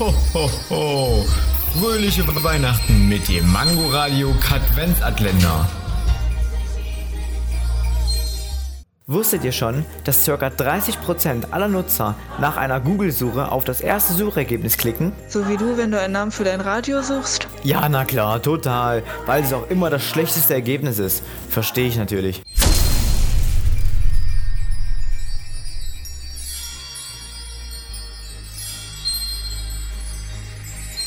Ho, ho, ho. Fröhliche Weihnachten mit dem Mangoradio Katwenzatländer. Wusstet ihr schon, dass ca. 30% aller Nutzer nach einer Google-Suche auf das erste Suchergebnis klicken? So wie du, wenn du einen Namen für dein Radio suchst? Ja, na klar, total. Weil es auch immer das schlechteste Ergebnis ist. Verstehe ich natürlich.